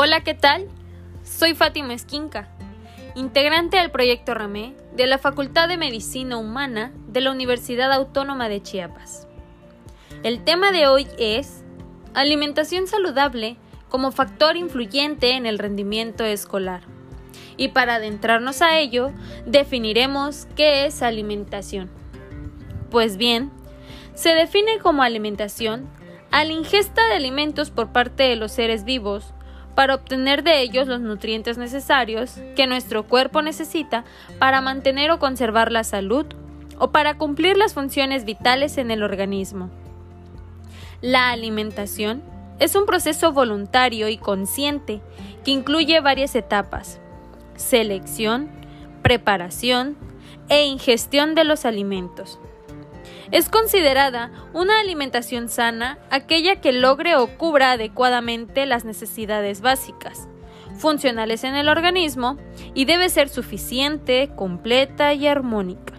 Hola, ¿qué tal? Soy Fátima Esquinca, integrante del proyecto RAME de la Facultad de Medicina Humana de la Universidad Autónoma de Chiapas. El tema de hoy es alimentación saludable como factor influyente en el rendimiento escolar. Y para adentrarnos a ello, definiremos qué es alimentación. Pues bien, se define como alimentación a la ingesta de alimentos por parte de los seres vivos para obtener de ellos los nutrientes necesarios que nuestro cuerpo necesita para mantener o conservar la salud o para cumplir las funciones vitales en el organismo. La alimentación es un proceso voluntario y consciente que incluye varias etapas, selección, preparación e ingestión de los alimentos. Es considerada una alimentación sana aquella que logre o cubra adecuadamente las necesidades básicas, funcionales en el organismo y debe ser suficiente, completa y armónica.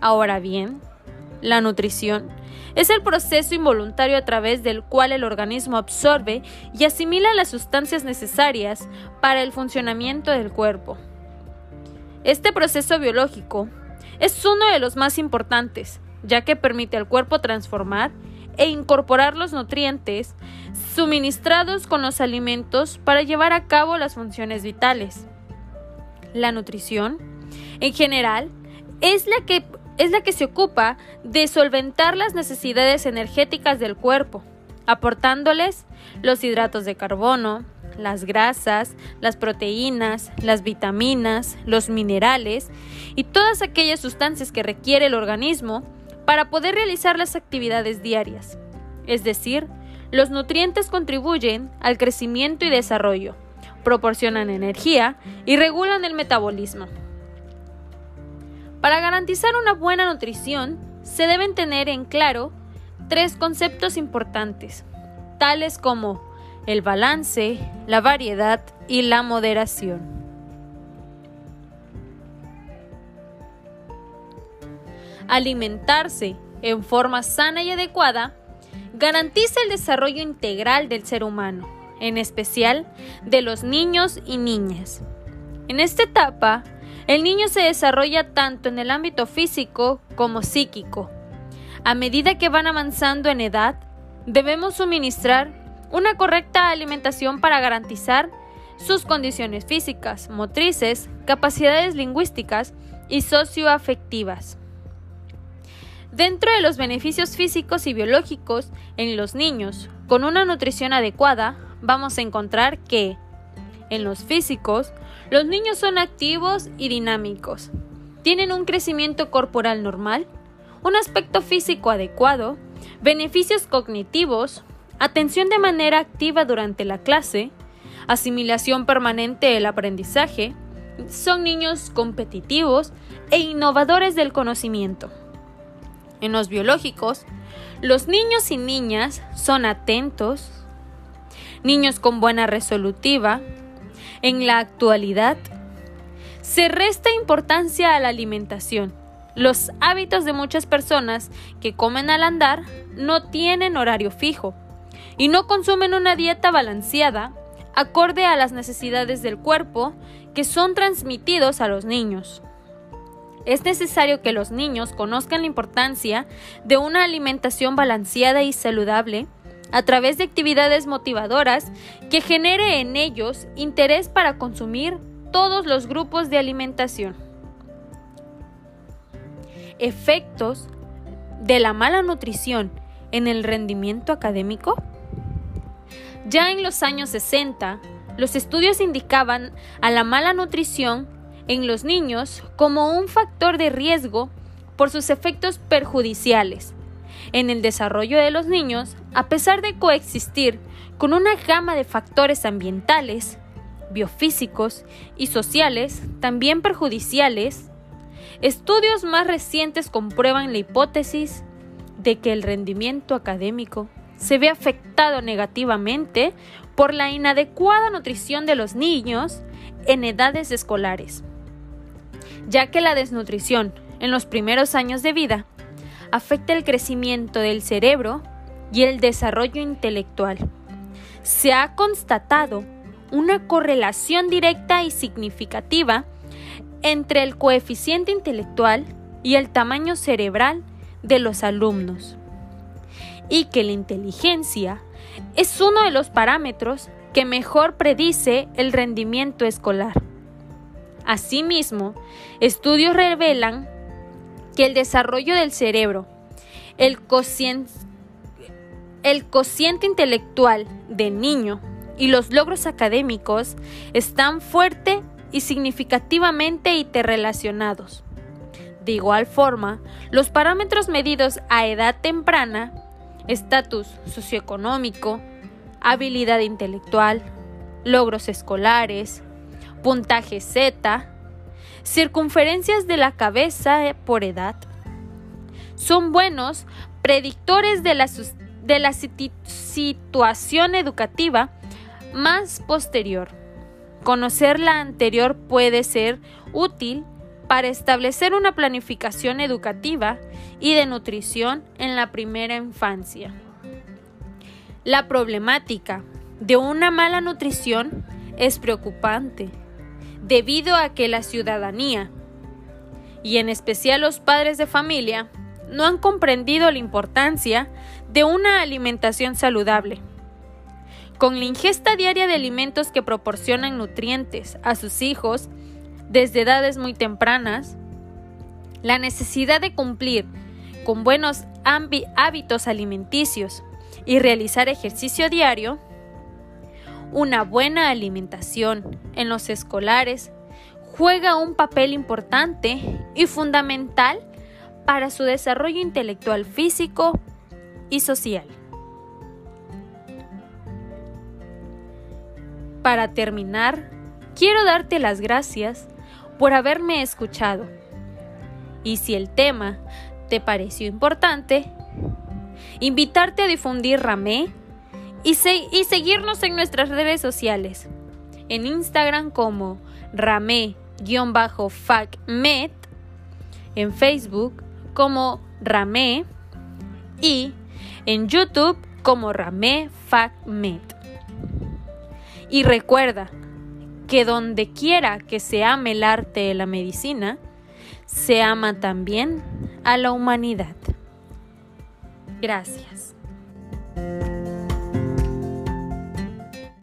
Ahora bien, la nutrición es el proceso involuntario a través del cual el organismo absorbe y asimila las sustancias necesarias para el funcionamiento del cuerpo. Este proceso biológico es uno de los más importantes, ya que permite al cuerpo transformar e incorporar los nutrientes suministrados con los alimentos para llevar a cabo las funciones vitales. La nutrición, en general, es la que, es la que se ocupa de solventar las necesidades energéticas del cuerpo, aportándoles los hidratos de carbono, las grasas, las proteínas, las vitaminas, los minerales y todas aquellas sustancias que requiere el organismo para poder realizar las actividades diarias. Es decir, los nutrientes contribuyen al crecimiento y desarrollo, proporcionan energía y regulan el metabolismo. Para garantizar una buena nutrición, se deben tener en claro tres conceptos importantes, tales como el balance, la variedad y la moderación. Alimentarse en forma sana y adecuada, garantiza el desarrollo integral del ser humano, en especial de los niños y niñas. En esta etapa, el niño se desarrolla tanto en el ámbito físico como psíquico. A medida que van avanzando en edad, debemos suministrar una correcta alimentación para garantizar sus condiciones físicas, motrices, capacidades lingüísticas y socioafectivas. Dentro de los beneficios físicos y biológicos en los niños con una nutrición adecuada, vamos a encontrar que en los físicos, los niños son activos y dinámicos, tienen un crecimiento corporal normal, un aspecto físico adecuado, beneficios cognitivos, atención de manera activa durante la clase, asimilación permanente del aprendizaje, son niños competitivos e innovadores del conocimiento. En los biológicos, los niños y niñas son atentos, niños con buena resolutiva. En la actualidad, se resta importancia a la alimentación. Los hábitos de muchas personas que comen al andar no tienen horario fijo y no consumen una dieta balanceada acorde a las necesidades del cuerpo que son transmitidos a los niños. Es necesario que los niños conozcan la importancia de una alimentación balanceada y saludable a través de actividades motivadoras que genere en ellos interés para consumir todos los grupos de alimentación. Efectos de la mala nutrición en el rendimiento académico. Ya en los años 60, los estudios indicaban a la mala nutrición en los niños como un factor de riesgo por sus efectos perjudiciales en el desarrollo de los niños, a pesar de coexistir con una gama de factores ambientales, biofísicos y sociales también perjudiciales, estudios más recientes comprueban la hipótesis de que el rendimiento académico se ve afectado negativamente por la inadecuada nutrición de los niños en edades escolares ya que la desnutrición en los primeros años de vida afecta el crecimiento del cerebro y el desarrollo intelectual. Se ha constatado una correlación directa y significativa entre el coeficiente intelectual y el tamaño cerebral de los alumnos, y que la inteligencia es uno de los parámetros que mejor predice el rendimiento escolar. Asimismo, estudios revelan que el desarrollo del cerebro, el cociente, el cociente intelectual del niño y los logros académicos están fuerte y significativamente interrelacionados. De igual forma, los parámetros medidos a edad temprana, estatus socioeconómico, habilidad intelectual, logros escolares, puntaje Z, circunferencias de la cabeza por edad, son buenos predictores de la, de la situación educativa más posterior. Conocer la anterior puede ser útil para establecer una planificación educativa y de nutrición en la primera infancia. La problemática de una mala nutrición es preocupante, debido a que la ciudadanía, y en especial los padres de familia, no han comprendido la importancia de una alimentación saludable. Con la ingesta diaria de alimentos que proporcionan nutrientes a sus hijos desde edades muy tempranas, la necesidad de cumplir con buenos hábitos alimenticios y realizar ejercicio diario, una buena alimentación en los escolares juega un papel importante y fundamental para su desarrollo intelectual físico y social. Para terminar, quiero darte las gracias por haberme escuchado. Y si el tema te pareció importante, invitarte a difundir Ramé y, seguirnos en nuestras redes sociales. En Instagram como Ramé-FacMed, en Facebook como Ramé y en YouTube como Ramé FacMed. Y recuerda que donde quiera que se ame el arte de la medicina, se ama también a la humanidad. Gracias.